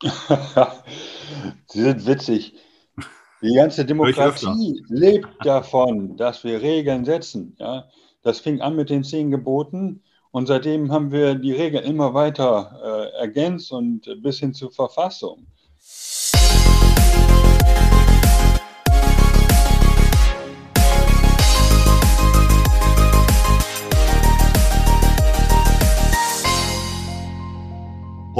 Sie sind witzig. Die ganze Demokratie lebt davon, dass wir Regeln setzen. Ja? Das fing an mit den zehn Geboten und seitdem haben wir die Regeln immer weiter äh, ergänzt und bis hin zur Verfassung.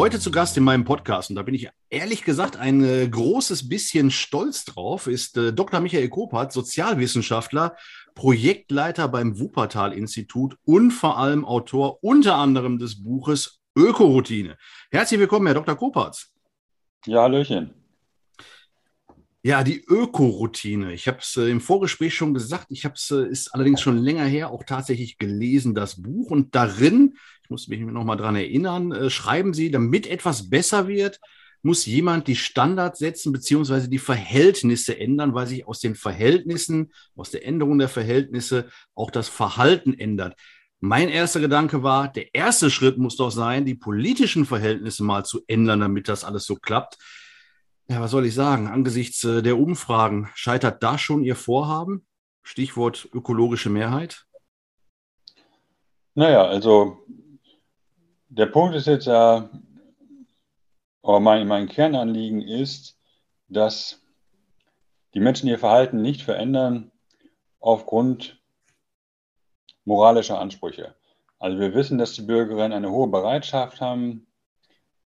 Heute zu Gast in meinem Podcast, und da bin ich ehrlich gesagt ein äh, großes bisschen stolz drauf, ist äh, Dr. Michael Kopert, Sozialwissenschaftler, Projektleiter beim Wuppertal-Institut und vor allem Autor unter anderem des Buches Ökoroutine. Herzlich willkommen, Herr Dr. Kopert. Ja, Hallöchen. Ja, die Ökoroutine. Ich habe es äh, im Vorgespräch schon gesagt. Ich habe es, äh, ist allerdings schon länger her, auch tatsächlich gelesen, das Buch. Und darin, ich muss mich noch mal dran erinnern, äh, schreiben Sie, damit etwas besser wird, muss jemand die Standards setzen beziehungsweise die Verhältnisse ändern, weil sich aus den Verhältnissen, aus der Änderung der Verhältnisse auch das Verhalten ändert. Mein erster Gedanke war, der erste Schritt muss doch sein, die politischen Verhältnisse mal zu ändern, damit das alles so klappt. Ja, was soll ich sagen? Angesichts äh, der Umfragen, scheitert da schon Ihr Vorhaben? Stichwort ökologische Mehrheit? Naja, also der Punkt ist jetzt ja, oder mein, mein Kernanliegen ist, dass die Menschen ihr Verhalten nicht verändern aufgrund moralischer Ansprüche. Also wir wissen, dass die Bürgerinnen eine hohe Bereitschaft haben,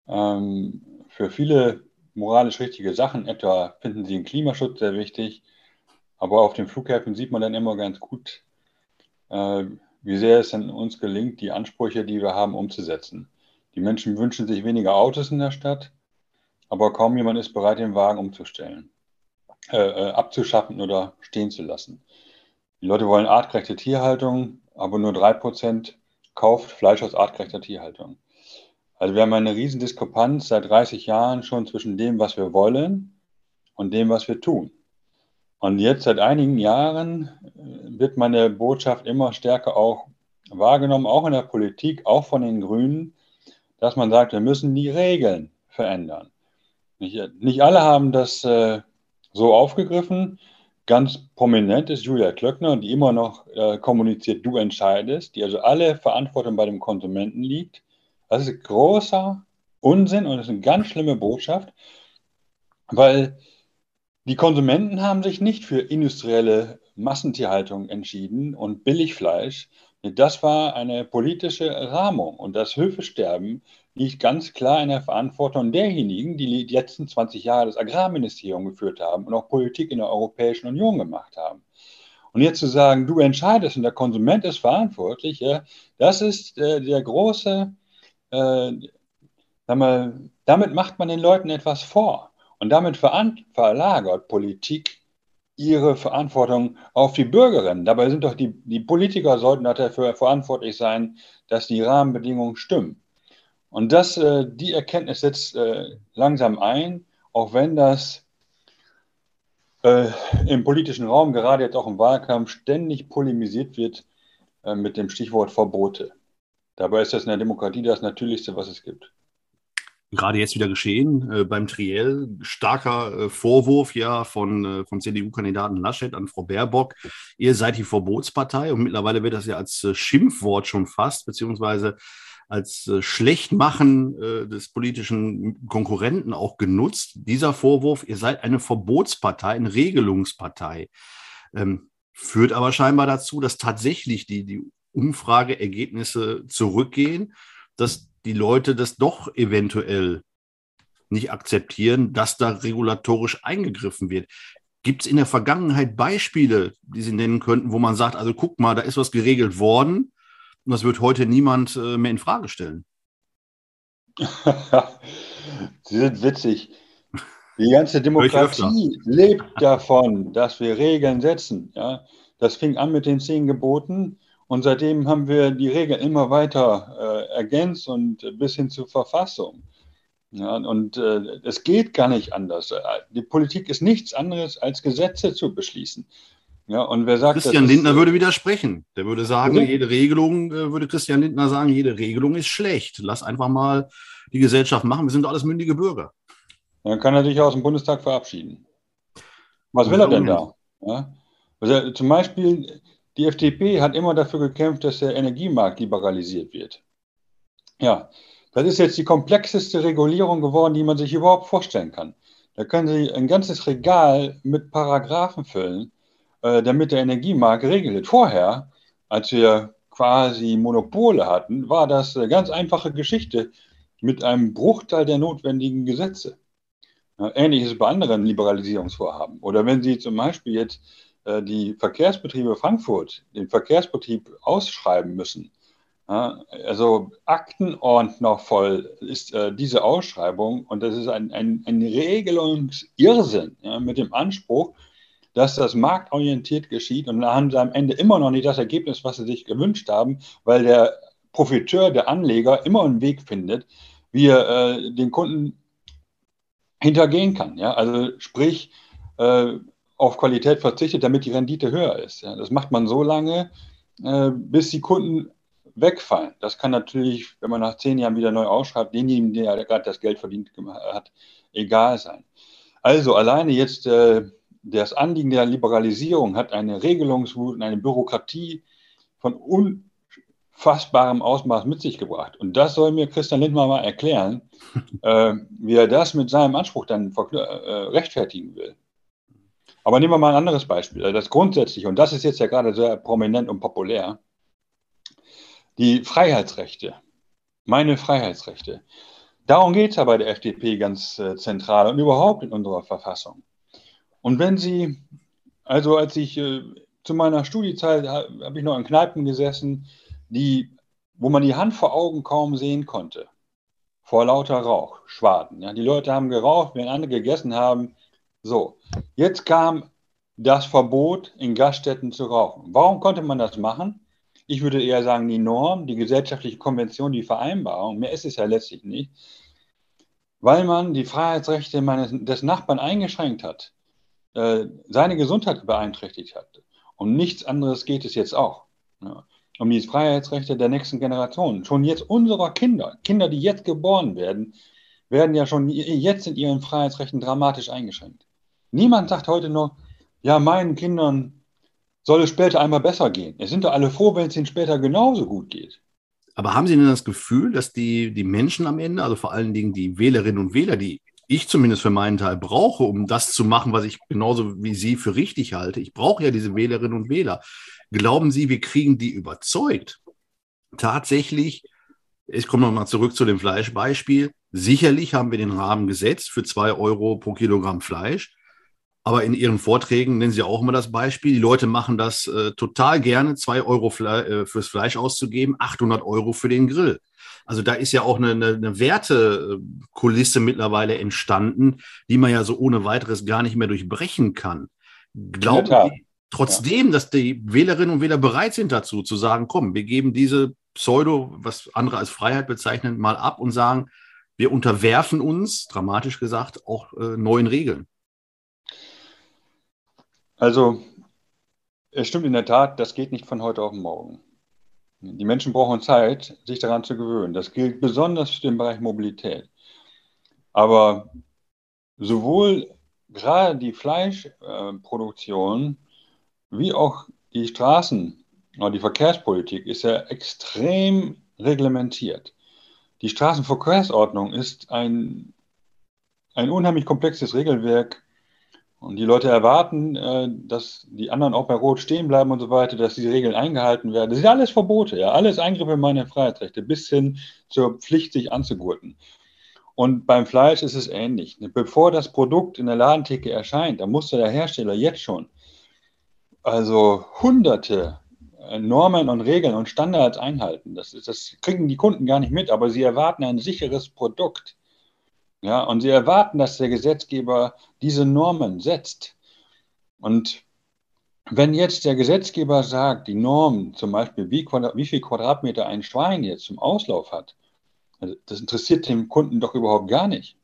ähm, für viele moralisch richtige Sachen, etwa finden sie den Klimaschutz sehr wichtig, aber auf den Flughäfen sieht man dann immer ganz gut, äh, wie sehr es uns gelingt, die Ansprüche, die wir haben, umzusetzen. Die Menschen wünschen sich weniger Autos in der Stadt, aber kaum jemand ist bereit, den Wagen umzustellen, äh, äh abzuschaffen oder stehen zu lassen. Die Leute wollen artgerechte Tierhaltung, aber nur 3% kauft Fleisch aus artgerechter Tierhaltung. Also wir haben eine riesen Diskrepanz seit 30 Jahren schon zwischen dem, was wir wollen und dem, was wir tun. Und jetzt seit einigen Jahren äh, wird meine Botschaft immer stärker auch wahrgenommen, auch in der Politik, auch von den Grünen, dass man sagt, wir müssen die Regeln verändern. Nicht, nicht alle haben das äh, so aufgegriffen. Ganz prominent ist Julia Klöckner, die immer noch äh, kommuniziert, du entscheidest, die also alle Verantwortung bei dem Konsumenten liegt. Das ist großer Unsinn und das ist eine ganz schlimme Botschaft, weil die Konsumenten haben sich nicht für industrielle Massentierhaltung entschieden und Billigfleisch. Das war eine politische Rahmung und das Höfesterben liegt ganz klar in der Verantwortung derjenigen, die die letzten 20 Jahre das Agrarministerium geführt haben und auch Politik in der Europäischen Union gemacht haben. Und jetzt zu sagen, du entscheidest und der Konsument ist verantwortlich, ja, das ist äh, der große äh, mal, damit macht man den Leuten etwas vor. Und damit verlagert Politik ihre Verantwortung auf die Bürgerinnen. Dabei sind doch die, die Politiker sollten dafür verantwortlich sein, dass die Rahmenbedingungen stimmen. Und das, äh, die Erkenntnis setzt äh, langsam ein, auch wenn das äh, im politischen Raum, gerade jetzt auch im Wahlkampf, ständig polemisiert wird äh, mit dem Stichwort Verbote. Dabei ist das in der Demokratie das Natürlichste, was es gibt. Gerade jetzt wieder geschehen äh, beim Triell. Starker äh, Vorwurf ja von, äh, vom CDU-Kandidaten Laschet an Frau Baerbock. Ihr seid die Verbotspartei und mittlerweile wird das ja als äh, Schimpfwort schon fast, beziehungsweise als äh, Schlechtmachen äh, des politischen Konkurrenten auch genutzt. Dieser Vorwurf, ihr seid eine Verbotspartei, eine Regelungspartei. Ähm, führt aber scheinbar dazu, dass tatsächlich die, die Umfrageergebnisse zurückgehen, dass die Leute das doch eventuell nicht akzeptieren, dass da regulatorisch eingegriffen wird. Gibt es in der Vergangenheit Beispiele, die Sie nennen könnten, wo man sagt, also guck mal, da ist was geregelt worden und das wird heute niemand äh, mehr in Frage stellen? Sie sind witzig. Die ganze Demokratie lebt davon, dass wir Regeln setzen. Ja? Das fing an mit den zehn Geboten und seitdem haben wir die Regeln immer weiter äh, ergänzt und bis hin zur Verfassung. Ja, und äh, es geht gar nicht anders. Die Politik ist nichts anderes, als Gesetze zu beschließen. Ja, und wer sagt, Christian Lindner ist, würde widersprechen. Der würde sagen, okay. jede Regelung, äh, würde Christian Lindner sagen, jede Regelung ist schlecht. Lass einfach mal die Gesellschaft machen. Wir sind doch alles mündige Bürger. dann kann er sich aus dem Bundestag verabschieden. Was will er denn da? Ja? Also zum Beispiel, die FDP hat immer dafür gekämpft, dass der Energiemarkt liberalisiert wird. Ja, das ist jetzt die komplexeste Regulierung geworden, die man sich überhaupt vorstellen kann. Da können Sie ein ganzes Regal mit Paragraphen füllen, äh, damit der Energiemarkt geregelt wird. Vorher, als wir quasi Monopole hatten, war das eine ganz einfache Geschichte mit einem Bruchteil der notwendigen Gesetze. Ähnliches bei anderen Liberalisierungsvorhaben. Oder wenn Sie zum Beispiel jetzt die Verkehrsbetriebe Frankfurt, den Verkehrsbetrieb ausschreiben müssen, also Aktenordner voll ist äh, diese Ausschreibung und das ist ein, ein, ein Regelungsirrsinn mit dem Anspruch, dass das marktorientiert geschieht und da haben sie am Ende immer noch nicht das Ergebnis, was sie sich gewünscht haben, weil der Profiteur, der Anleger immer einen Weg findet, wie er äh, den Kunden hintergehen kann. Also sprich, äh, auf Qualität verzichtet, damit die Rendite höher ist. Ja? Das macht man so lange, äh, bis die Kunden wegfallen. Das kann natürlich, wenn man nach zehn Jahren wieder neu ausschreibt, denjenigen, der gerade das Geld verdient hat, egal sein. Also alleine jetzt äh, das Anliegen der Liberalisierung hat eine Regelungswut und eine Bürokratie von unfassbarem Ausmaß mit sich gebracht. Und das soll mir Christian Lindner mal erklären, äh, wie er das mit seinem Anspruch dann äh, rechtfertigen will. Aber nehmen wir mal ein anderes Beispiel. Das grundsätzlich, und das ist jetzt ja gerade sehr prominent und populär, die Freiheitsrechte, meine Freiheitsrechte. Darum geht es ja bei der FDP ganz äh, zentral und überhaupt in unserer Verfassung. Und wenn Sie, also als ich äh, zu meiner Studiezeit habe ich noch in Kneipen gesessen, die, wo man die Hand vor Augen kaum sehen konnte, vor lauter Rauch, Schwaden. Ja. Die Leute haben geraucht, während andere gegessen haben. So, jetzt kam das Verbot, in Gaststätten zu rauchen. Warum konnte man das machen? Ich würde eher sagen, die Norm, die gesellschaftliche Konvention, die Vereinbarung, mehr ist es ja letztlich nicht, weil man die Freiheitsrechte meines, des Nachbarn eingeschränkt hat, äh, seine Gesundheit beeinträchtigt hat. Um nichts anderes geht es jetzt auch. Ja. Um die Freiheitsrechte der nächsten Generation. Schon jetzt unserer Kinder, Kinder, die jetzt geboren werden, werden ja schon jetzt in ihren Freiheitsrechten dramatisch eingeschränkt. Niemand sagt heute noch, ja, meinen Kindern soll es später einmal besser gehen. Es sind doch alle froh, wenn es ihnen später genauso gut geht. Aber haben Sie denn das Gefühl, dass die, die Menschen am Ende, also vor allen Dingen die Wählerinnen und Wähler, die ich zumindest für meinen Teil brauche, um das zu machen, was ich genauso wie Sie für richtig halte, ich brauche ja diese Wählerinnen und Wähler. Glauben Sie, wir kriegen die überzeugt, tatsächlich, ich komme nochmal zurück zu dem Fleischbeispiel, sicherlich haben wir den Rahmen gesetzt für zwei Euro pro Kilogramm Fleisch. Aber in Ihren Vorträgen nennen Sie auch immer das Beispiel. Die Leute machen das äh, total gerne, zwei Euro Fle äh, fürs Fleisch auszugeben, 800 Euro für den Grill. Also da ist ja auch eine, eine, eine Wertekulisse mittlerweile entstanden, die man ja so ohne weiteres gar nicht mehr durchbrechen kann. Glauben Sie trotzdem, ja. dass die Wählerinnen und Wähler bereit sind dazu, zu sagen, komm, wir geben diese Pseudo, was andere als Freiheit bezeichnen, mal ab und sagen, wir unterwerfen uns, dramatisch gesagt, auch äh, neuen Regeln? Also, es stimmt in der Tat, das geht nicht von heute auf morgen. Die Menschen brauchen Zeit, sich daran zu gewöhnen. Das gilt besonders für den Bereich Mobilität. Aber sowohl gerade die Fleischproduktion wie auch die Straßen oder die Verkehrspolitik ist ja extrem reglementiert. Die Straßenverkehrsordnung ist ein, ein unheimlich komplexes Regelwerk, und die Leute erwarten, äh, dass die anderen auch bei Rot stehen bleiben und so weiter, dass diese Regeln eingehalten werden. Das sind alles Verbote, ja, alles Eingriffe in meine Freiheitsrechte, bis hin zur Pflicht, sich anzugurten. Und beim Fleisch ist es ähnlich. Bevor das Produkt in der Ladentheke erscheint, da muss der Hersteller jetzt schon also hunderte äh, Normen und Regeln und Standards einhalten. Das, ist, das kriegen die Kunden gar nicht mit, aber sie erwarten ein sicheres Produkt. Ja, und sie erwarten, dass der Gesetzgeber diese Normen setzt. Und wenn jetzt der Gesetzgeber sagt, die Norm, zum Beispiel, wie, wie viel Quadratmeter ein Schwein jetzt zum Auslauf hat, also das interessiert den Kunden doch überhaupt gar nicht.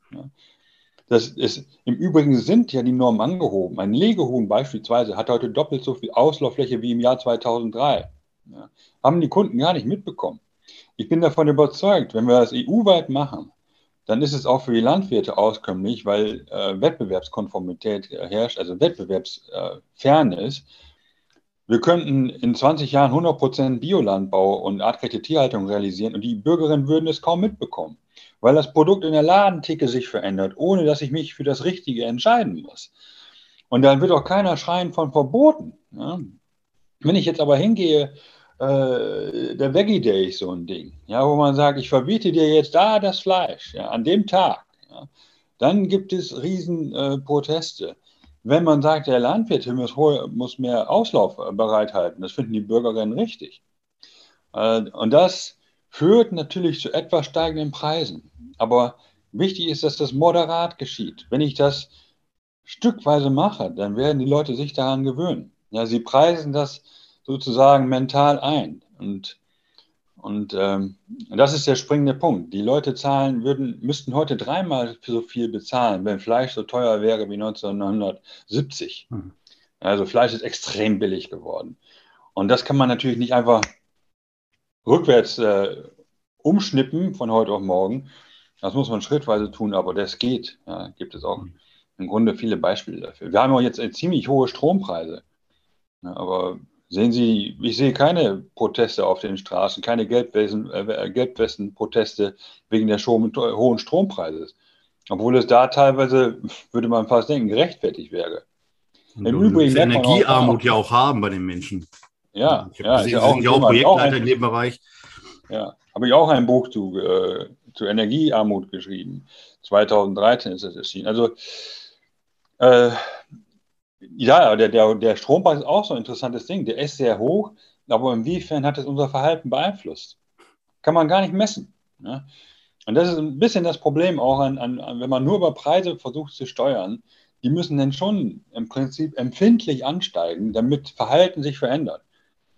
Das ist, Im Übrigen sind ja die Normen angehoben. Ein Legehuhn beispielsweise hat heute doppelt so viel Auslauffläche wie im Jahr 2003. Ja. Haben die Kunden gar nicht mitbekommen. Ich bin davon überzeugt, wenn wir das EU-weit machen, dann ist es auch für die Landwirte auskömmlich, weil äh, Wettbewerbskonformität herrscht, also Wettbewerbsfairness. Äh, wir könnten in 20 Jahren 100% Biolandbau und artgerechte Tierhaltung realisieren und die Bürgerinnen würden es kaum mitbekommen, weil das Produkt in der Ladenticke sich verändert, ohne dass ich mich für das Richtige entscheiden muss. Und dann wird auch keiner schreien von verboten. Ja? Wenn ich jetzt aber hingehe, äh, der Veggie Day so ein Ding, ja, wo man sagt, ich verbiete dir jetzt da das Fleisch, ja, an dem Tag, ja, dann gibt es Riesenproteste. Äh, Wenn man sagt, der Landwirt muss, muss mehr Auslauf bereithalten, das finden die Bürgerinnen richtig. Äh, und das führt natürlich zu etwas steigenden Preisen. Aber wichtig ist, dass das moderat geschieht. Wenn ich das stückweise mache, dann werden die Leute sich daran gewöhnen. Ja, sie preisen das sozusagen mental ein. Und, und ähm, das ist der springende Punkt. Die Leute zahlen, würden, müssten heute dreimal so viel bezahlen, wenn Fleisch so teuer wäre wie 1970. Mhm. Also Fleisch ist extrem billig geworden. Und das kann man natürlich nicht einfach rückwärts äh, umschnippen von heute auf morgen. Das muss man schrittweise tun, aber das geht. Ja, gibt es auch im Grunde viele Beispiele dafür. Wir haben auch jetzt ziemlich hohe Strompreise. aber sehen Sie, ich sehe keine Proteste auf den Straßen, keine äh, Gelbwesten-Proteste wegen der hohen Strompreise. Obwohl es da teilweise, würde man fast denken, gerechtfertigt wäre. Im Übrigen Energiearmut auch, ja auch haben bei den Menschen. Ja, ich ja, gesehen, ja auch, auch Projektleiter in dem Bereich. Ja, habe ich auch ein Buch zu, äh, zu Energiearmut geschrieben. 2013 ist das erschienen. Also äh, ja, der, der, der Strompreis ist auch so ein interessantes Ding. Der ist sehr hoch, aber inwiefern hat es unser Verhalten beeinflusst? Kann man gar nicht messen. Ne? Und das ist ein bisschen das Problem auch, an, an, wenn man nur über Preise versucht zu steuern. Die müssen dann schon im Prinzip empfindlich ansteigen, damit Verhalten sich verändert.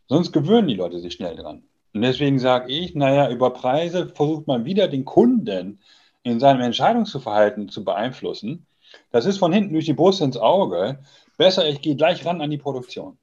Sonst gewöhnen die Leute sich schnell dran. Und deswegen sage ich, naja, über Preise versucht man wieder den Kunden in seinem Entscheidungsverhalten zu beeinflussen das ist von hinten durch die Brust ins Auge. Besser, ich gehe gleich ran an die Produktion.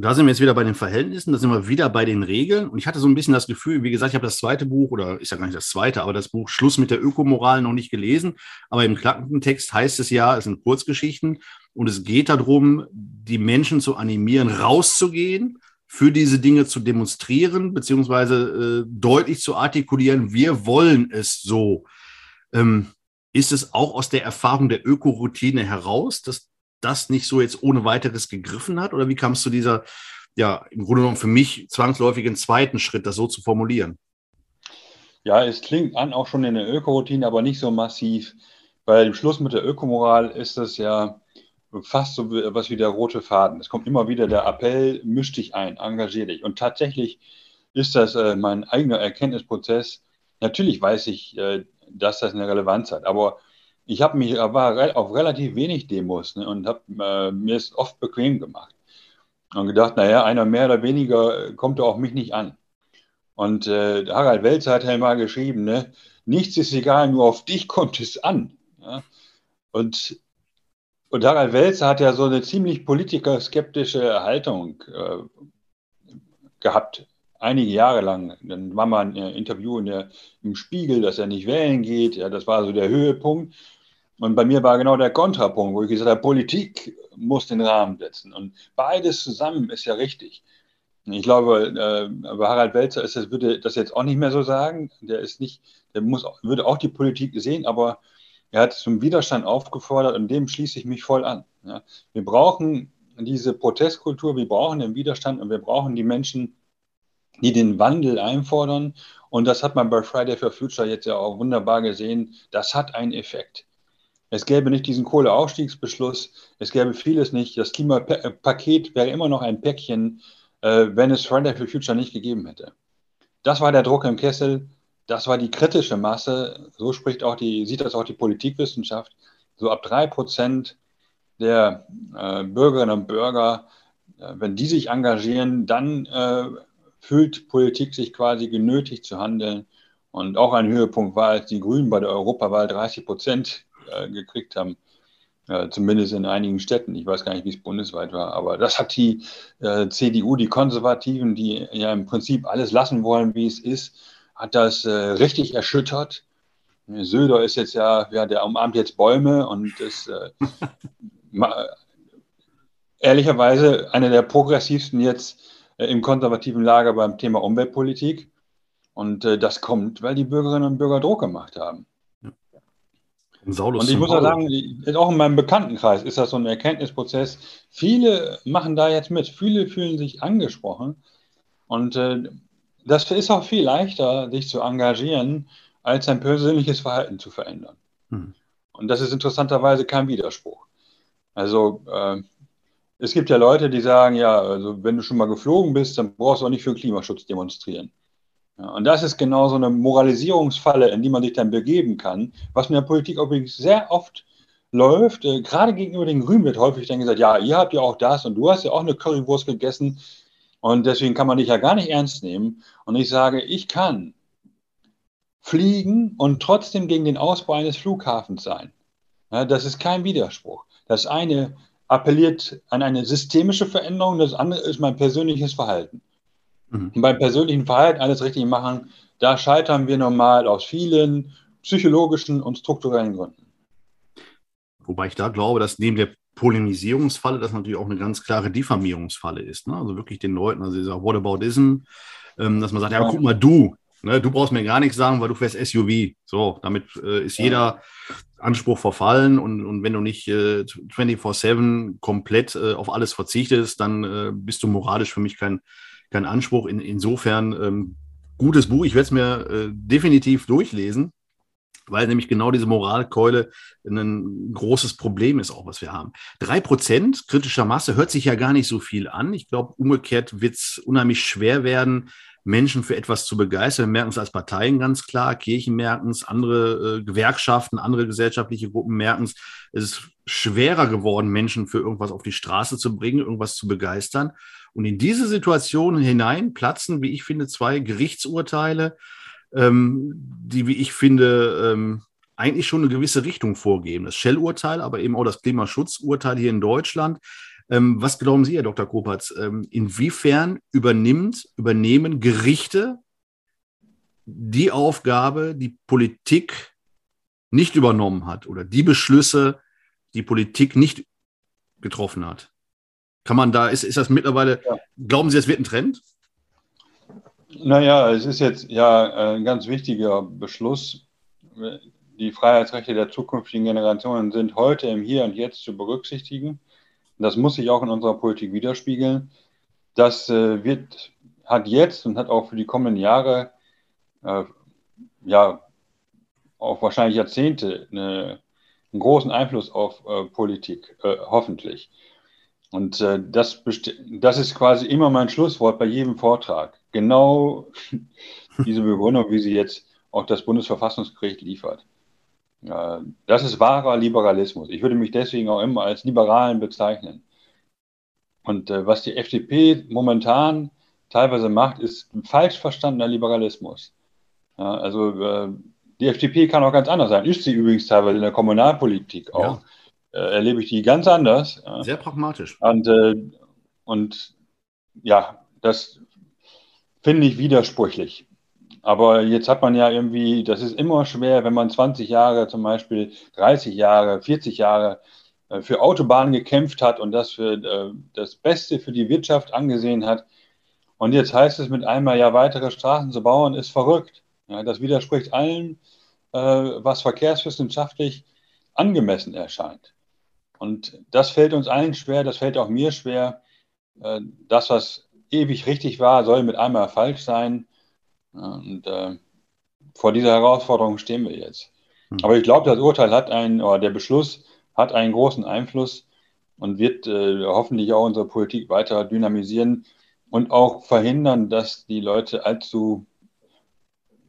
Da sind wir jetzt wieder bei den Verhältnissen, da sind wir wieder bei den Regeln. Und ich hatte so ein bisschen das Gefühl, wie gesagt, ich habe das zweite Buch, oder ist ja gar nicht das zweite, aber das Buch Schluss mit der Ökomoral noch nicht gelesen. Aber im Klappentext heißt es ja, es sind Kurzgeschichten. Und es geht darum, die Menschen zu animieren, rauszugehen, für diese Dinge zu demonstrieren, beziehungsweise äh, deutlich zu artikulieren, wir wollen es so. Ähm, ist es auch aus der Erfahrung der Ökoroutine heraus, dass das nicht so jetzt ohne weiteres gegriffen hat? Oder wie kam es zu dieser, ja, im Grunde genommen für mich zwangsläufigen zweiten Schritt, das so zu formulieren? Ja, es klingt an auch schon in der Ökoroutine, aber nicht so massiv. Bei dem Schluss mit der Ökomoral ist das ja fast so was wie der rote Faden. Es kommt immer wieder der Appell, misch dich ein, engagier dich. Und tatsächlich ist das äh, mein eigener Erkenntnisprozess. Natürlich weiß ich, äh, dass das eine Relevanz hat. Aber ich habe mich war auf relativ wenig Demos ne, und habe äh, mir es oft bequem gemacht und gedacht, naja, einer mehr oder weniger kommt auf mich nicht an. Und äh, Harald Welzer hat ja mal geschrieben, ne, nichts ist egal, nur auf dich kommt es an. Ja? Und, und Harald Welzer hat ja so eine ziemlich politikerskeptische Haltung äh, gehabt einige Jahre lang. Dann war mal ein äh, Interview in der, im Spiegel, dass er nicht wählen geht. Ja, das war so der Höhepunkt. Und bei mir war genau der Kontrapunkt, wo ich gesagt habe, Politik muss den Rahmen setzen. Und beides zusammen ist ja richtig. Ich glaube, äh, Harald Welzer ist das, würde das jetzt auch nicht mehr so sagen. Der ist nicht, der muss, würde auch die Politik sehen, aber er hat zum Widerstand aufgefordert und dem schließe ich mich voll an. Ja. Wir brauchen diese Protestkultur, wir brauchen den Widerstand und wir brauchen die Menschen, die den Wandel einfordern. Und das hat man bei Friday for Future jetzt ja auch wunderbar gesehen. Das hat einen Effekt. Es gäbe nicht diesen Kohleausstiegsbeschluss, es gäbe vieles nicht. Das Klimapaket wäre immer noch ein Päckchen, äh, wenn es Friday for Future nicht gegeben hätte. Das war der Druck im Kessel, das war die kritische Masse. So spricht auch die, sieht das auch die Politikwissenschaft. So ab drei Prozent der äh, Bürgerinnen und Bürger, äh, wenn die sich engagieren, dann äh, fühlt Politik sich quasi genötigt zu handeln. Und auch ein Höhepunkt war, als die Grünen bei der Europawahl 30 Prozent äh, gekriegt haben, äh, zumindest in einigen Städten. Ich weiß gar nicht, wie es bundesweit war, aber das hat die äh, CDU, die Konservativen, die ja im Prinzip alles lassen wollen, wie es ist, hat das äh, richtig erschüttert. Söder ist jetzt ja, ja, der umarmt jetzt Bäume und ist äh, ehrlicherweise einer der progressivsten jetzt im konservativen Lager beim Thema Umweltpolitik. Und äh, das kommt, weil die Bürgerinnen und Bürger Druck gemacht haben. Saulus und ich muss auch sagen, auch in meinem Bekanntenkreis ist das so ein Erkenntnisprozess. Viele machen da jetzt mit, viele fühlen sich angesprochen. Und äh, das ist auch viel leichter, sich zu engagieren, als sein persönliches Verhalten zu verändern. Hm. Und das ist interessanterweise kein Widerspruch. Also äh, es gibt ja Leute, die sagen, ja, also wenn du schon mal geflogen bist, dann brauchst du auch nicht für Klimaschutz demonstrieren. Ja, und das ist genau so eine Moralisierungsfalle, in die man sich dann begeben kann, was in der Politik übrigens sehr oft läuft. Äh, gerade gegenüber den Grünen wird häufig dann gesagt, ja, ihr habt ja auch das und du hast ja auch eine Currywurst gegessen und deswegen kann man dich ja gar nicht ernst nehmen. Und ich sage, ich kann fliegen und trotzdem gegen den Ausbau eines Flughafens sein. Ja, das ist kein Widerspruch. Das eine appelliert an eine systemische Veränderung, das andere ist mein persönliches Verhalten. Mhm. Und beim persönlichen Verhalten alles richtig machen, da scheitern wir normal aus vielen psychologischen und strukturellen Gründen. Wobei ich da glaube, dass neben der Polemisierungsfalle das natürlich auch eine ganz klare Diffamierungsfalle ist. Ne? Also wirklich den Leuten, also dieser Whataboutism, ähm, dass man sagt, ja, guck mal, du, ne, du brauchst mir gar nichts sagen, weil du fährst SUV. So, damit äh, ist jeder Anspruch verfallen und, und wenn du nicht äh, 24-7 komplett äh, auf alles verzichtest, dann äh, bist du moralisch für mich kein, kein Anspruch. In, insofern ähm, gutes Buch. Ich werde es mir äh, definitiv durchlesen, weil nämlich genau diese Moralkeule ein großes Problem ist, auch was wir haben. Drei Prozent kritischer Masse hört sich ja gar nicht so viel an. Ich glaube, umgekehrt wird es unheimlich schwer werden, Menschen für etwas zu begeistern. Wir merken es als Parteien ganz klar, Kirchen merken es, andere äh, Gewerkschaften, andere gesellschaftliche Gruppen merken es. Es ist schwerer geworden, Menschen für irgendwas auf die Straße zu bringen, irgendwas zu begeistern. Und in diese Situation hinein platzen, wie ich finde, zwei Gerichtsurteile, ähm, die, wie ich finde, ähm, eigentlich schon eine gewisse Richtung vorgeben. Das Shell-Urteil, aber eben auch das Klimaschutzurteil hier in Deutschland. Ähm, was glauben Sie, Herr Dr. Kopatz? Ähm, inwiefern übernimmt, übernehmen Gerichte die Aufgabe, die Politik nicht übernommen hat oder die Beschlüsse, die Politik nicht getroffen hat? Kann man da, ist, ist das mittlerweile, ja. glauben Sie, es wird ein Trend? Naja, es ist jetzt ja ein ganz wichtiger Beschluss. Die Freiheitsrechte der zukünftigen Generationen sind heute im Hier und Jetzt zu berücksichtigen. Das muss sich auch in unserer Politik widerspiegeln. Das äh, wird, hat jetzt und hat auch für die kommenden Jahre, äh, ja, auch wahrscheinlich Jahrzehnte eine, einen großen Einfluss auf äh, Politik, äh, hoffentlich. Und äh, das, das ist quasi immer mein Schlusswort bei jedem Vortrag. Genau diese Begründung, wie sie jetzt auch das Bundesverfassungsgericht liefert. Das ist wahrer Liberalismus. Ich würde mich deswegen auch immer als Liberalen bezeichnen. Und äh, was die FDP momentan teilweise macht, ist ein falsch verstandener Liberalismus. Also äh, die FDP kann auch ganz anders sein. Ist sie übrigens teilweise in der Kommunalpolitik auch. Ja äh, erlebe ich die ganz anders. Sehr pragmatisch. Und, und ja, das finde ich widersprüchlich. Aber jetzt hat man ja irgendwie, das ist immer schwer, wenn man 20 Jahre, zum Beispiel 30 Jahre, 40 Jahre äh, für Autobahnen gekämpft hat und das für äh, das Beste für die Wirtschaft angesehen hat. Und jetzt heißt es mit einmal, ja, weitere Straßen zu bauen, ist verrückt. Ja, das widerspricht allem, äh, was verkehrswissenschaftlich angemessen erscheint. Und das fällt uns allen schwer, das fällt auch mir schwer. Das, was ewig richtig war, soll mit einmal falsch sein. Und äh, vor dieser Herausforderung stehen wir jetzt. Hm. Aber ich glaube, das Urteil hat einen, oder der Beschluss hat einen großen Einfluss und wird äh, hoffentlich auch unsere Politik weiter dynamisieren und auch verhindern, dass die Leute allzu,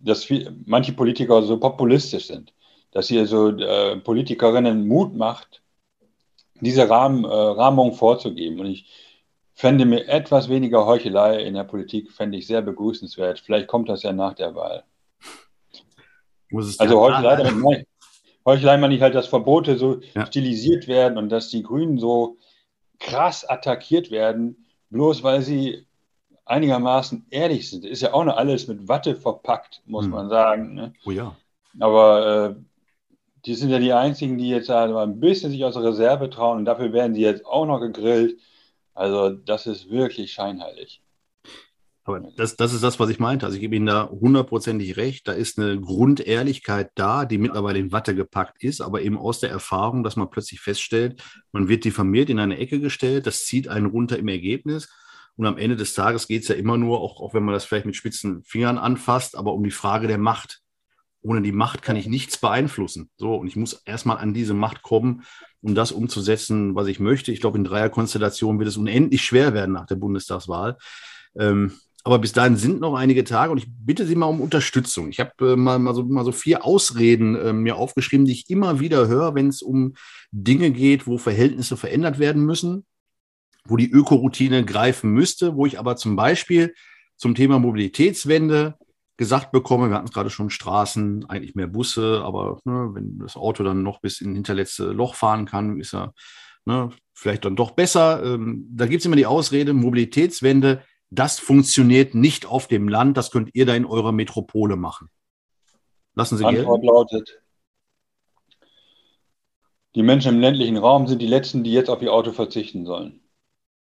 dass viel, manche Politiker so populistisch sind, dass hier so äh, Politikerinnen Mut macht, diese Rahmen, äh, Rahmung vorzugeben. Und ich fände mir etwas weniger Heuchelei in der Politik, fände ich sehr begrüßenswert. Vielleicht kommt das ja nach der Wahl. also Heuchelei, damit meine, Heuchelei meine ich halt, dass Verbote so ja. stilisiert werden und dass die Grünen so krass attackiert werden, bloß weil sie einigermaßen ehrlich sind. Ist ja auch noch alles mit Watte verpackt, muss hm. man sagen. Ne? Oh ja. Aber äh, die sind ja die einzigen, die jetzt halt ein bisschen sich aus der Reserve trauen und dafür werden sie jetzt auch noch gegrillt. Also das ist wirklich scheinheilig. Aber das, das ist das, was ich meinte. Also ich gebe Ihnen da hundertprozentig recht. Da ist eine Grundehrlichkeit da, die mittlerweile in Watte gepackt ist, aber eben aus der Erfahrung, dass man plötzlich feststellt, man wird diffamiert in eine Ecke gestellt, das zieht einen runter im Ergebnis. Und am Ende des Tages geht es ja immer nur, auch, auch wenn man das vielleicht mit spitzen Fingern anfasst, aber um die Frage der Macht. Ohne die Macht kann ich nichts beeinflussen. So, und ich muss erstmal an diese Macht kommen, um das umzusetzen, was ich möchte. Ich glaube, in Dreierkonstellationen wird es unendlich schwer werden nach der Bundestagswahl. Ähm, aber bis dahin sind noch einige Tage und ich bitte Sie mal um Unterstützung. Ich habe äh, mal, mal, so, mal so vier Ausreden äh, mir aufgeschrieben, die ich immer wieder höre, wenn es um Dinge geht, wo Verhältnisse verändert werden müssen, wo die Ökoroutine greifen müsste, wo ich aber zum Beispiel zum Thema Mobilitätswende gesagt bekomme, wir hatten es gerade schon Straßen, eigentlich mehr Busse, aber ne, wenn das Auto dann noch bis in hinterletzte Loch fahren kann, ist er ne, vielleicht dann doch besser. Ähm, da gibt es immer die Ausrede, Mobilitätswende das funktioniert nicht auf dem Land, das könnt ihr da in eurer Metropole machen. Lassen Sie Antwort gelten. lautet, die Menschen im ländlichen Raum sind die Letzten, die jetzt auf ihr Auto verzichten sollen.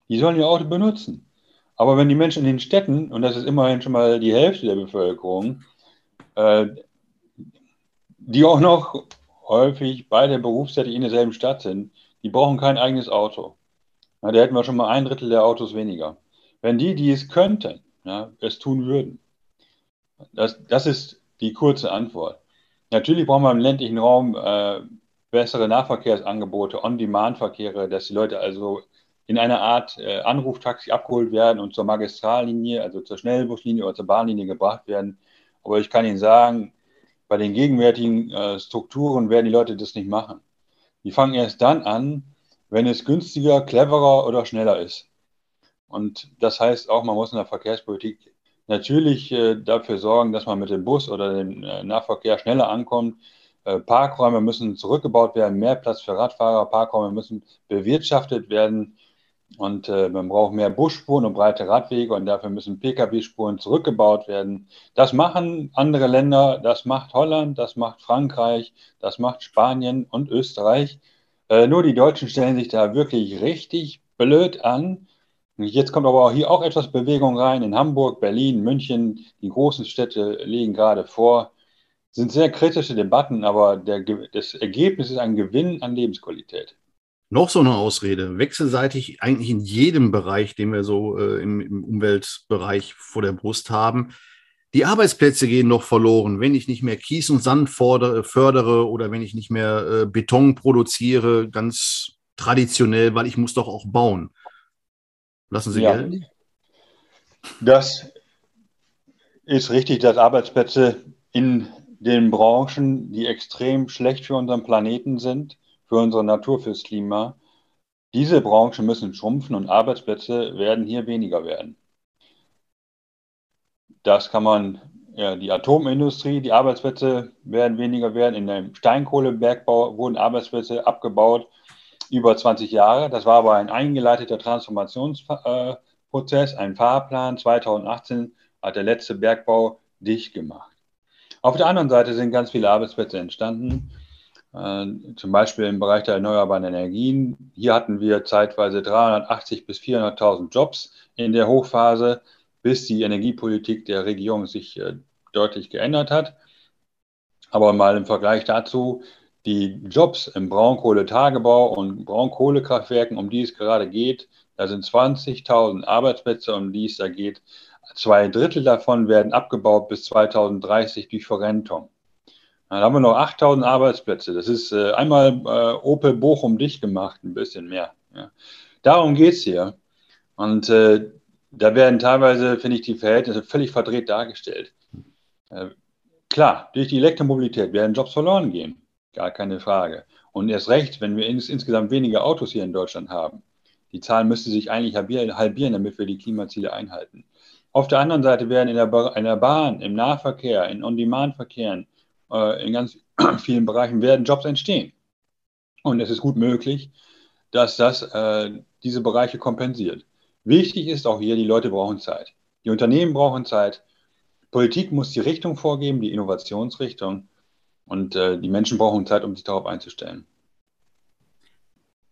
Die sollen ihr Auto benutzen. Aber wenn die Menschen in den Städten, und das ist immerhin schon mal die Hälfte der Bevölkerung, äh, die auch noch häufig beide berufstätig in derselben Stadt sind, die brauchen kein eigenes Auto. Na, da hätten wir schon mal ein Drittel der Autos weniger. Wenn die, die es könnten, ja, es tun würden. Das, das ist die kurze Antwort. Natürlich brauchen wir im ländlichen Raum äh, bessere Nahverkehrsangebote, On-Demand-Verkehre, dass die Leute also in einer Art äh, Anruftaxi abgeholt werden und zur Magistrallinie, also zur Schnellbuslinie oder zur Bahnlinie gebracht werden. Aber ich kann Ihnen sagen, bei den gegenwärtigen äh, Strukturen werden die Leute das nicht machen. Die fangen erst dann an, wenn es günstiger, cleverer oder schneller ist. Und das heißt auch, man muss in der Verkehrspolitik natürlich äh, dafür sorgen, dass man mit dem Bus oder dem äh, Nahverkehr schneller ankommt. Äh, Parkräume müssen zurückgebaut werden, mehr Platz für Radfahrer, Parkräume müssen bewirtschaftet werden. Und äh, man braucht mehr Busspuren und breite Radwege und dafür müssen Pkw-Spuren zurückgebaut werden. Das machen andere Länder, das macht Holland, das macht Frankreich, das macht Spanien und Österreich. Äh, nur die Deutschen stellen sich da wirklich richtig blöd an Jetzt kommt aber auch hier auch etwas Bewegung rein. In Hamburg, Berlin, München, die großen Städte liegen gerade vor. Sind sehr kritische Debatten, aber der, das Ergebnis ist ein Gewinn an Lebensqualität. Noch so eine Ausrede, wechselseitig eigentlich in jedem Bereich, den wir so äh, im, im Umweltbereich vor der Brust haben. Die Arbeitsplätze gehen noch verloren, wenn ich nicht mehr Kies und Sand fordere, fördere oder wenn ich nicht mehr äh, Beton produziere, ganz traditionell, weil ich muss doch auch bauen. Lassen Sie ja. gelten? Das ist richtig, dass Arbeitsplätze in den Branchen, die extrem schlecht für unseren Planeten sind, für unsere Natur, fürs Klima, diese Branchen müssen schrumpfen und Arbeitsplätze werden hier weniger werden. Das kann man, ja, die Atomindustrie, die Arbeitsplätze werden weniger werden. In dem Steinkohlebergbau wurden Arbeitsplätze abgebaut über 20 Jahre. Das war aber ein eingeleiteter Transformationsprozess, ein Fahrplan. 2018 hat der letzte Bergbau dicht gemacht. Auf der anderen Seite sind ganz viele Arbeitsplätze entstanden, zum Beispiel im Bereich der erneuerbaren Energien. Hier hatten wir zeitweise 380 bis 400.000 Jobs in der Hochphase, bis die Energiepolitik der Regierung sich äh, deutlich geändert hat. Aber mal im Vergleich dazu, die Jobs im Braunkohletagebau und Braunkohlekraftwerken, um die es gerade geht, da sind 20.000 Arbeitsplätze, um die es da geht. Zwei Drittel davon werden abgebaut bis 2030 durch Verrentung. Dann haben wir noch 8.000 Arbeitsplätze. Das ist äh, einmal äh, Opel Bochum dicht gemacht, ein bisschen mehr. Ja. Darum geht es hier. Und äh, da werden teilweise, finde ich, die Verhältnisse völlig verdreht dargestellt. Äh, klar, durch die Elektromobilität werden Jobs verloren gehen. Gar keine Frage. Und erst recht, wenn wir ins, insgesamt weniger Autos hier in Deutschland haben. Die Zahl müsste sich eigentlich halbieren, damit wir die Klimaziele einhalten. Auf der anderen Seite werden in der, in der Bahn, im Nahverkehr, in On-Demand-Verkehren, in ganz vielen Bereichen werden Jobs entstehen. Und es ist gut möglich, dass das äh, diese Bereiche kompensiert. Wichtig ist auch hier, die Leute brauchen Zeit. Die Unternehmen brauchen Zeit. Politik muss die Richtung vorgeben, die Innovationsrichtung. Und äh, die Menschen brauchen Zeit, um sich darauf einzustellen.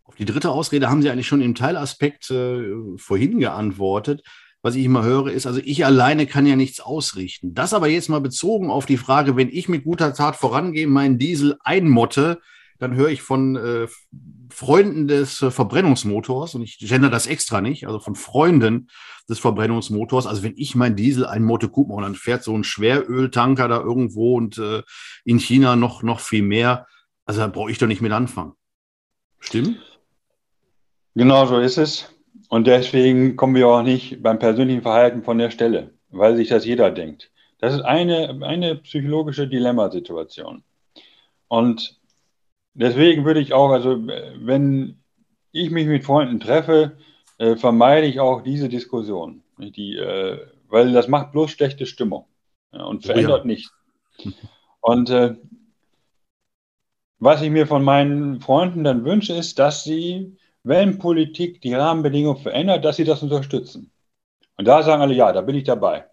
Auf die dritte Ausrede haben Sie eigentlich schon im Teilaspekt äh, vorhin geantwortet. Was ich immer höre, ist, also ich alleine kann ja nichts ausrichten. Das aber jetzt mal bezogen auf die Frage, wenn ich mit guter Tat vorangehe, meinen Diesel einmotte, dann höre ich von äh, Freunden des äh, Verbrennungsmotors, und ich gender das extra nicht, also von Freunden des Verbrennungsmotors, also wenn ich mein Diesel einmotte, guck mal, dann fährt so ein Schweröltanker da irgendwo und äh, in China noch, noch viel mehr, also da brauche ich doch nicht mit anfangen. Stimmt? Genau so ist es. Und deswegen kommen wir auch nicht beim persönlichen Verhalten von der Stelle, weil sich das jeder denkt. Das ist eine, eine psychologische Dilemmasituation. Und deswegen würde ich auch, also wenn ich mich mit Freunden treffe, äh, vermeide ich auch diese Diskussion. Die, äh, weil das macht bloß schlechte Stimmung ja, und verändert ja. nichts. Und äh, was ich mir von meinen Freunden dann wünsche, ist, dass sie wenn Politik die Rahmenbedingungen verändert, dass sie das unterstützen. Und da sagen alle, ja, da bin ich dabei.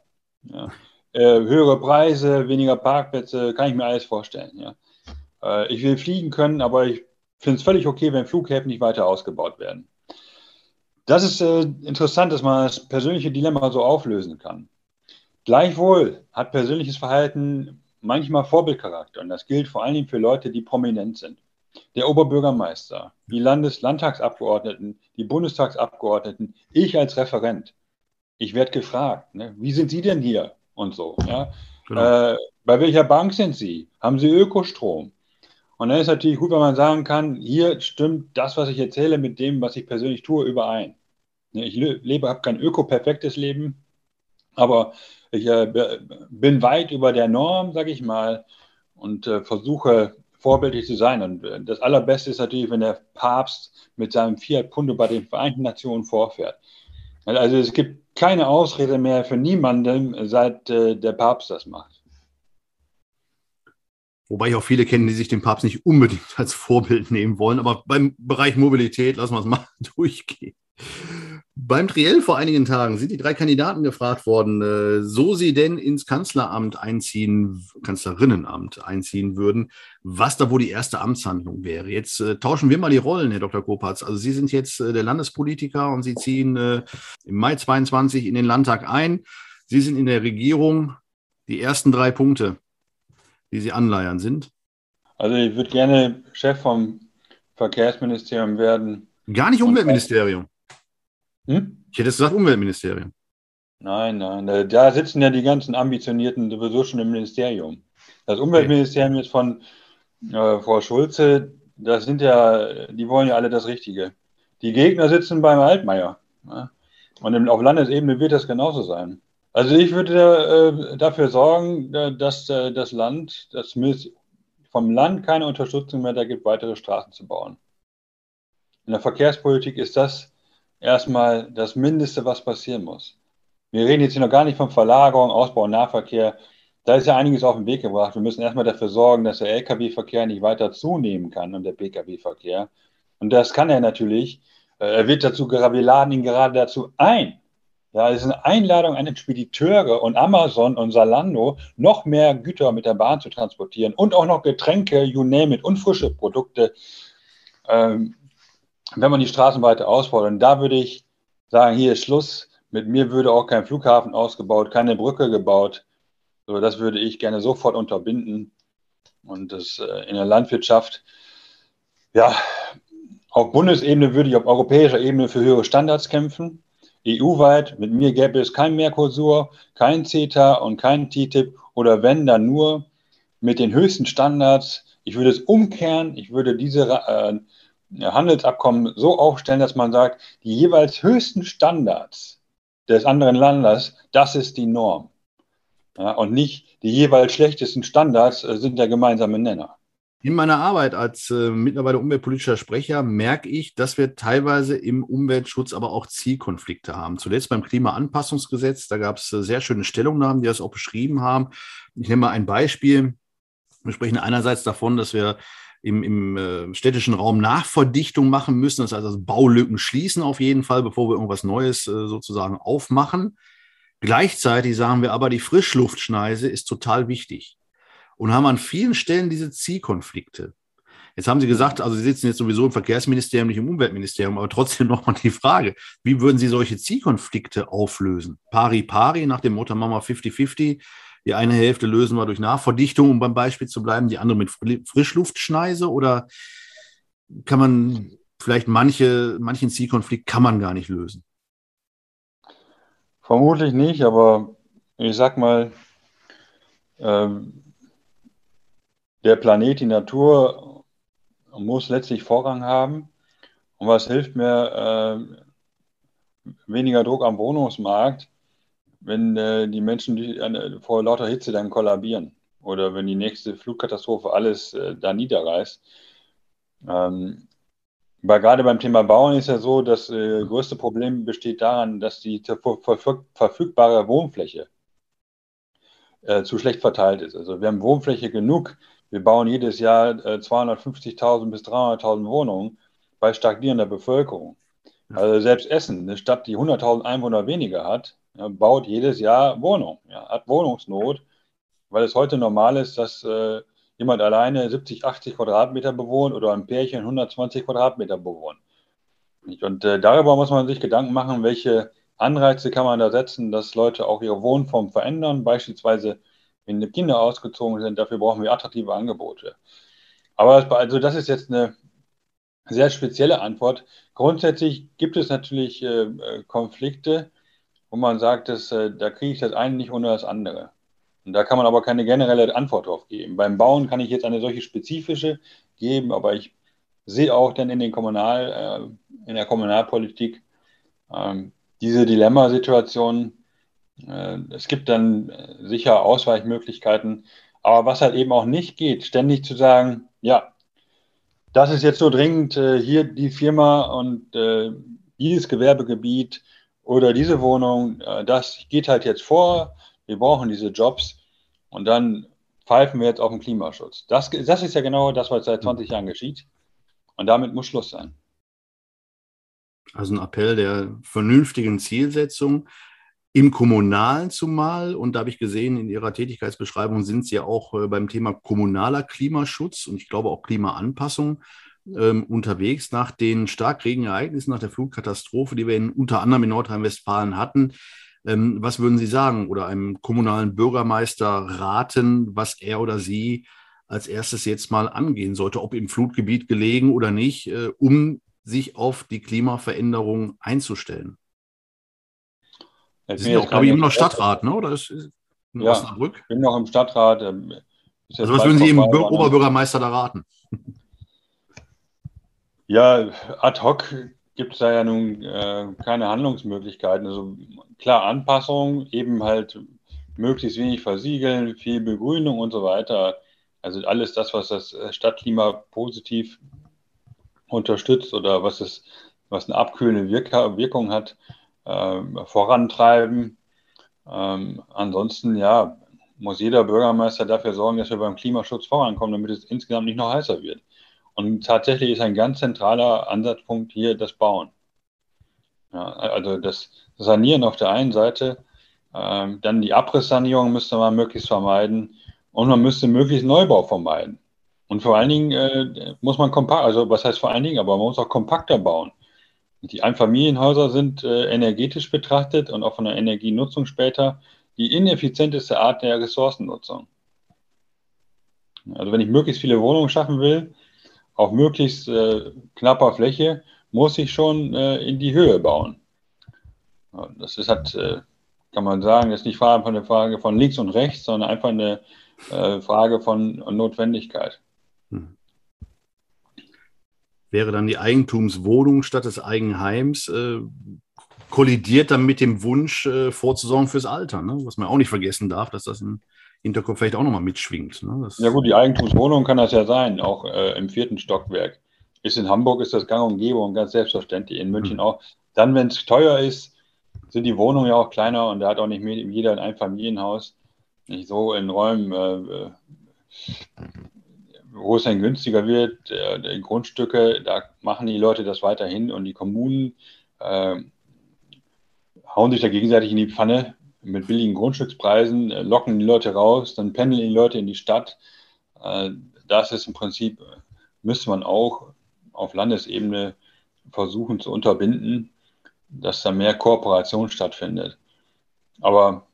Ja. Äh, höhere Preise, weniger Parkplätze, kann ich mir alles vorstellen. Ja. Äh, ich will fliegen können, aber ich finde es völlig okay, wenn Flughäfen nicht weiter ausgebaut werden. Das ist äh, interessant, dass man das persönliche Dilemma so auflösen kann. Gleichwohl hat persönliches Verhalten manchmal Vorbildcharakter und das gilt vor allen Dingen für Leute, die prominent sind der Oberbürgermeister, die Landeslandtagsabgeordneten, die Bundestagsabgeordneten, ich als Referent. Ich werde gefragt, ne, wie sind Sie denn hier und so. Ja? Genau. Äh, bei welcher Bank sind Sie? Haben Sie Ökostrom? Und dann ist natürlich gut, wenn man sagen kann, hier stimmt das, was ich erzähle, mit dem, was ich persönlich tue, überein. Ne, ich lebe, habe kein öko-perfektes Leben, aber ich äh, bin weit über der Norm, sage ich mal, und äh, versuche vorbildlich zu sein. Und äh, das Allerbeste ist natürlich, wenn der Papst mit seinem Fiat Punto bei den Vereinten Nationen vorfährt. Also es gibt keine Ausrede mehr für niemanden, seit äh, der Papst das macht. Wobei ich auch viele kennen, die sich den Papst nicht unbedingt als Vorbild nehmen wollen. Aber beim Bereich Mobilität lassen wir es mal durchgehen. Beim Triell vor einigen Tagen sind die drei Kandidaten gefragt worden, äh, so sie denn ins Kanzleramt einziehen, Kanzlerinnenamt einziehen würden, was da wohl die erste Amtshandlung wäre. Jetzt äh, tauschen wir mal die Rollen, Herr Dr. Kopatz. Also Sie sind jetzt äh, der Landespolitiker und Sie ziehen äh, im Mai 22 in den Landtag ein. Sie sind in der Regierung. Die ersten drei Punkte, die Sie anleiern, sind? Also ich würde gerne Chef vom Verkehrsministerium werden. Gar nicht Umweltministerium. Hm? Ich hätte es gesagt Umweltministerium. Nein, nein, da sitzen ja die ganzen Ambitionierten sowieso schon im Ministerium. Das Umweltministerium okay. ist von äh, Frau Schulze, das sind ja, die wollen ja alle das Richtige. Die Gegner sitzen beim Altmaier. Ja? Und auf Landesebene wird das genauso sein. Also ich würde äh, dafür sorgen, dass äh, das Land, dass vom Land keine Unterstützung mehr da gibt, weitere Straßen zu bauen. In der Verkehrspolitik ist das erstmal das Mindeste, was passieren muss. Wir reden jetzt hier noch gar nicht von Verlagerung, Ausbau und Nahverkehr. Da ist ja einiges auf den Weg gebracht. Wir müssen erstmal dafür sorgen, dass der Lkw-Verkehr nicht weiter zunehmen kann und der Pkw-Verkehr. Und das kann er natürlich. Äh, er wird dazu, wir laden ihn gerade dazu ein. Ja, es ist eine Einladung an den Spediteure und Amazon und Salando, noch mehr Güter mit der Bahn zu transportieren und auch noch Getränke, you name it, und frische Produkte. Ähm, wenn man die Straßen weiter ausbaut, und da würde ich sagen, hier ist Schluss. Mit mir würde auch kein Flughafen ausgebaut, keine Brücke gebaut. So, das würde ich gerne sofort unterbinden. Und das äh, in der Landwirtschaft, ja, auf Bundesebene würde ich auf europäischer Ebene für höhere Standards kämpfen. EU-weit, mit mir gäbe es kein Mercosur, kein CETA und kein TTIP oder wenn, dann nur mit den höchsten Standards. Ich würde es umkehren, ich würde diese äh, Handelsabkommen so aufstellen, dass man sagt, die jeweils höchsten Standards des anderen Landes, das ist die Norm. Ja, und nicht die jeweils schlechtesten Standards äh, sind der gemeinsame Nenner. In meiner Arbeit als äh, mittlerweile umweltpolitischer Sprecher merke ich, dass wir teilweise im Umweltschutz aber auch Zielkonflikte haben. Zuletzt beim Klimaanpassungsgesetz, da gab es äh, sehr schöne Stellungnahmen, die das auch beschrieben haben. Ich nehme mal ein Beispiel. Wir sprechen einerseits davon, dass wir im, im äh, städtischen Raum Nachverdichtung machen müssen, das heißt also Baulücken schließen auf jeden Fall, bevor wir irgendwas Neues äh, sozusagen aufmachen. Gleichzeitig sagen wir aber, die Frischluftschneise ist total wichtig. und haben an vielen Stellen diese Zielkonflikte. Jetzt haben Sie gesagt, also Sie sitzen jetzt sowieso im Verkehrsministerium, nicht im Umweltministerium, aber trotzdem nochmal die Frage, wie würden Sie solche Zielkonflikte auflösen? Pari pari nach dem Motto Mama 50-50. Die eine Hälfte lösen wir durch Nachverdichtung, um beim Beispiel zu bleiben, die andere mit Frischluftschneise oder kann man vielleicht manche, manchen Zielkonflikt kann man gar nicht lösen? Vermutlich nicht, aber ich sag mal, ähm, der Planet, die Natur muss letztlich Vorrang haben. Und was hilft mir äh, weniger Druck am Wohnungsmarkt, wenn äh, die Menschen die, äh, vor lauter Hitze dann kollabieren oder wenn die nächste Flugkatastrophe alles äh, da niederreißt. Ähm, weil gerade beim Thema Bauen ist ja so, das äh, größte Problem besteht daran, dass die verfügbare Wohnfläche äh, zu schlecht verteilt ist. Also wir haben Wohnfläche genug, wir bauen jedes Jahr äh, 250.000 bis 300.000 Wohnungen bei stagnierender Bevölkerung. Also selbst Essen, eine Stadt, die 100.000 Einwohner weniger hat, baut jedes Jahr Wohnungen, ja, hat Wohnungsnot, weil es heute normal ist, dass äh, jemand alleine 70, 80 Quadratmeter bewohnt oder ein Pärchen 120 Quadratmeter bewohnt. Und äh, darüber muss man sich Gedanken machen, welche Anreize kann man da setzen, dass Leute auch ihre Wohnform verändern, beispielsweise wenn die Kinder ausgezogen sind, dafür brauchen wir attraktive Angebote. Aber also das ist jetzt eine sehr spezielle Antwort. Grundsätzlich gibt es natürlich äh, äh, Konflikte, wo man sagt, dass, äh, da kriege ich das eine nicht ohne das andere. Und da kann man aber keine generelle Antwort drauf geben. Beim Bauen kann ich jetzt eine solche spezifische geben, aber ich sehe auch dann in, den Kommunal, äh, in der Kommunalpolitik ähm, diese Dilemmasituationen, äh, es gibt dann äh, sicher Ausweichmöglichkeiten. Aber was halt eben auch nicht geht, ständig zu sagen, ja, das ist jetzt so dringend, äh, hier die Firma und dieses Gewerbegebiet oder diese Wohnung, das geht halt jetzt vor, wir brauchen diese Jobs. Und dann pfeifen wir jetzt auf den Klimaschutz. Das, das ist ja genau das, was seit 20 Jahren geschieht. Und damit muss Schluss sein. Also ein Appell der vernünftigen Zielsetzung, im Kommunalen zumal, und da habe ich gesehen, in Ihrer Tätigkeitsbeschreibung sind Sie ja auch äh, beim Thema kommunaler Klimaschutz und ich glaube auch Klimaanpassung ähm, unterwegs nach den Starkregenereignissen, nach der Flugkatastrophe, die wir in, unter anderem in Nordrhein-Westfalen hatten. Ähm, was würden Sie sagen oder einem kommunalen Bürgermeister raten, was er oder sie als erstes jetzt mal angehen sollte, ob im Flutgebiet gelegen oder nicht, äh, um sich auf die Klimaveränderung einzustellen? Sie sind auch, glaube ich, immer noch Stadtrat, ne? oder ist, ist ja, Osnabrück? Ich bin noch im Stadtrat. Ähm, also was würden Sie dem Oberbürgermeister da raten? Ja, ad hoc gibt es da ja nun äh, keine Handlungsmöglichkeiten. Also klar, Anpassung, eben halt möglichst wenig versiegeln, viel Begrünung und so weiter. Also alles das, was das Stadtklima positiv unterstützt oder was es, was eine abkühlende Wirkung hat, äh, vorantreiben. Ähm, ansonsten, ja, muss jeder Bürgermeister dafür sorgen, dass wir beim Klimaschutz vorankommen, damit es insgesamt nicht noch heißer wird. Und tatsächlich ist ein ganz zentraler Ansatzpunkt hier das Bauen. Ja, also das Sanieren auf der einen Seite, ähm, dann die Abrisssanierung müsste man möglichst vermeiden und man müsste möglichst Neubau vermeiden. Und vor allen Dingen äh, muss man kompakt, also was heißt vor allen Dingen, aber man muss auch kompakter bauen. Die Einfamilienhäuser sind äh, energetisch betrachtet und auch von der Energienutzung später die ineffizienteste Art der Ressourcennutzung. Also wenn ich möglichst viele Wohnungen schaffen will, auf möglichst äh, knapper Fläche, muss ich schon äh, in die Höhe bauen. Das ist halt, äh, kann man sagen, ist nicht eine Frage von links und rechts, sondern einfach eine äh, Frage von Notwendigkeit. Hm wäre dann die Eigentumswohnung statt des Eigenheims, äh, kollidiert dann mit dem Wunsch äh, vorzusorgen fürs Alter, ne? was man auch nicht vergessen darf, dass das im Hinterkopf vielleicht auch nochmal mitschwingt. Ne? ja gut, die Eigentumswohnung kann das ja sein, auch äh, im vierten Stockwerk. Ist in Hamburg ist das gang und gäbe und ganz selbstverständlich, in München mhm. auch. Dann, wenn es teuer ist, sind die Wohnungen ja auch kleiner und da hat auch nicht jeder ein Einfamilienhaus. Nicht so in Räumen äh, äh wo es dann günstiger wird, äh, Grundstücke, da machen die Leute das weiterhin und die Kommunen äh, hauen sich da gegenseitig in die Pfanne, mit billigen Grundstückspreisen äh, locken die Leute raus, dann pendeln die Leute in die Stadt. Äh, das ist im Prinzip, müsste man auch auf Landesebene versuchen zu unterbinden, dass da mehr Kooperation stattfindet. Aber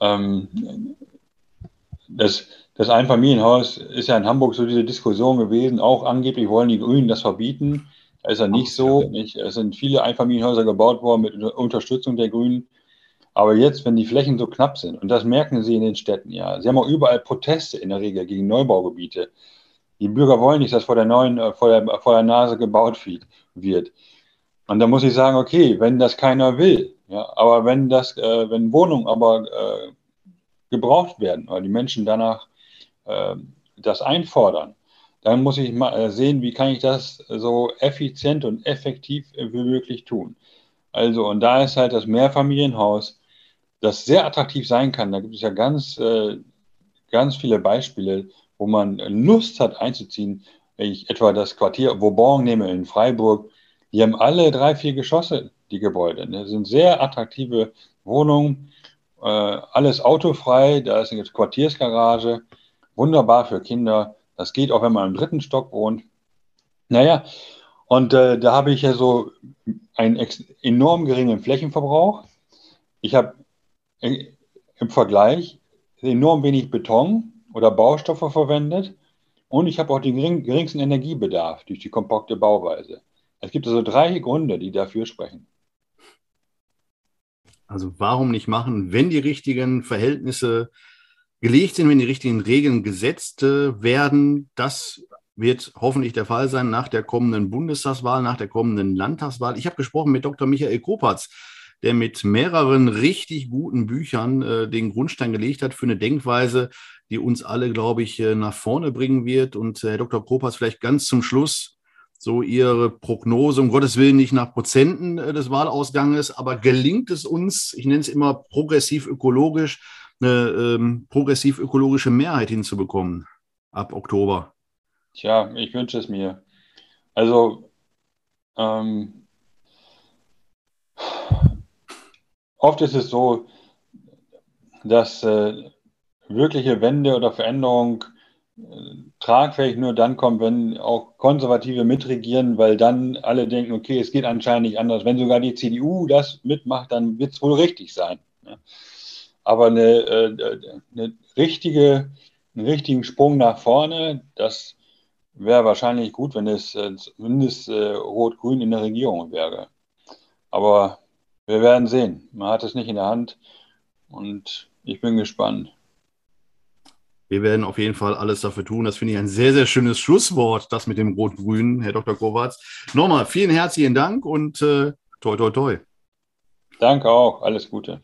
ähm, das, das Einfamilienhaus ist ja in Hamburg so diese Diskussion gewesen, auch angeblich wollen die Grünen das verbieten. Das ist ja nicht so. Es sind viele Einfamilienhäuser gebaut worden mit Unterstützung der Grünen. Aber jetzt, wenn die Flächen so knapp sind, und das merken sie in den Städten ja, sie haben auch überall Proteste in der Regel gegen Neubaugebiete. Die Bürger wollen nicht, dass vor der neuen, äh, vor der, vor der Nase gebaut wird. Und da muss ich sagen, okay, wenn das keiner will, ja, aber wenn das, äh, wenn Wohnungen aber äh, gebraucht werden, weil die Menschen danach äh, das einfordern, dann muss ich mal äh, sehen, wie kann ich das so effizient und effektiv wie möglich tun. Also, und da ist halt das Mehrfamilienhaus, das sehr attraktiv sein kann. Da gibt es ja ganz, äh, ganz viele Beispiele, wo man Lust hat einzuziehen. Ich etwa das Quartier Vauban nehme in Freiburg, die haben alle drei, vier Geschosse, die Gebäude. Das sind sehr attraktive Wohnungen, äh, alles autofrei, da ist eine Quartiersgarage, wunderbar für Kinder. Das geht auch, wenn man im dritten Stock wohnt. Naja, und äh, da habe ich ja so einen enorm geringen Flächenverbrauch. Ich habe im Vergleich enorm wenig Beton oder Baustoffe verwendet und ich habe auch den gering, geringsten Energiebedarf durch die kompakte Bauweise. Es gibt also drei Gründe, die dafür sprechen. Also warum nicht machen, wenn die richtigen Verhältnisse gelegt sind, wenn die richtigen Regeln gesetzt äh, werden. Das wird hoffentlich der Fall sein nach der kommenden Bundestagswahl, nach der kommenden Landtagswahl. Ich habe gesprochen mit Dr. Michael Kopatz, der mit mehreren richtig guten Büchern äh, den Grundstein gelegt hat für eine Denkweise, die uns alle, glaube ich, äh, nach vorne bringen wird. Und äh, Herr Dr. Kopatz, vielleicht ganz zum Schluss so Ihre Prognose, um Gottes Willen nicht nach Prozenten äh, des Wahlausganges, aber gelingt es uns, ich nenne es immer progressiv ökologisch, eine ähm, progressiv ökologische Mehrheit hinzubekommen ab Oktober? Tja, ich wünsche es mir. Also, ähm, oft ist es so, dass äh, wirkliche Wende oder Veränderung äh, tragfähig nur dann kommt, wenn auch Konservative mitregieren, weil dann alle denken, okay, es geht anscheinend nicht anders. Wenn sogar die CDU das mitmacht, dann wird es wohl richtig sein. Aber eine, äh, eine richtige, einen richtigen Sprung nach vorne, das wäre wahrscheinlich gut, wenn es äh, zumindest äh, Rot-Grün in der Regierung wäre. Aber wir werden sehen. Man hat es nicht in der Hand und ich bin gespannt. Wir werden auf jeden Fall alles dafür tun. Das finde ich ein sehr, sehr schönes Schlusswort, das mit dem Rot-Grün, Herr Dr. Kovacs. Nochmal vielen herzlichen Dank und äh, toi, toi, toi. Danke auch. Alles Gute.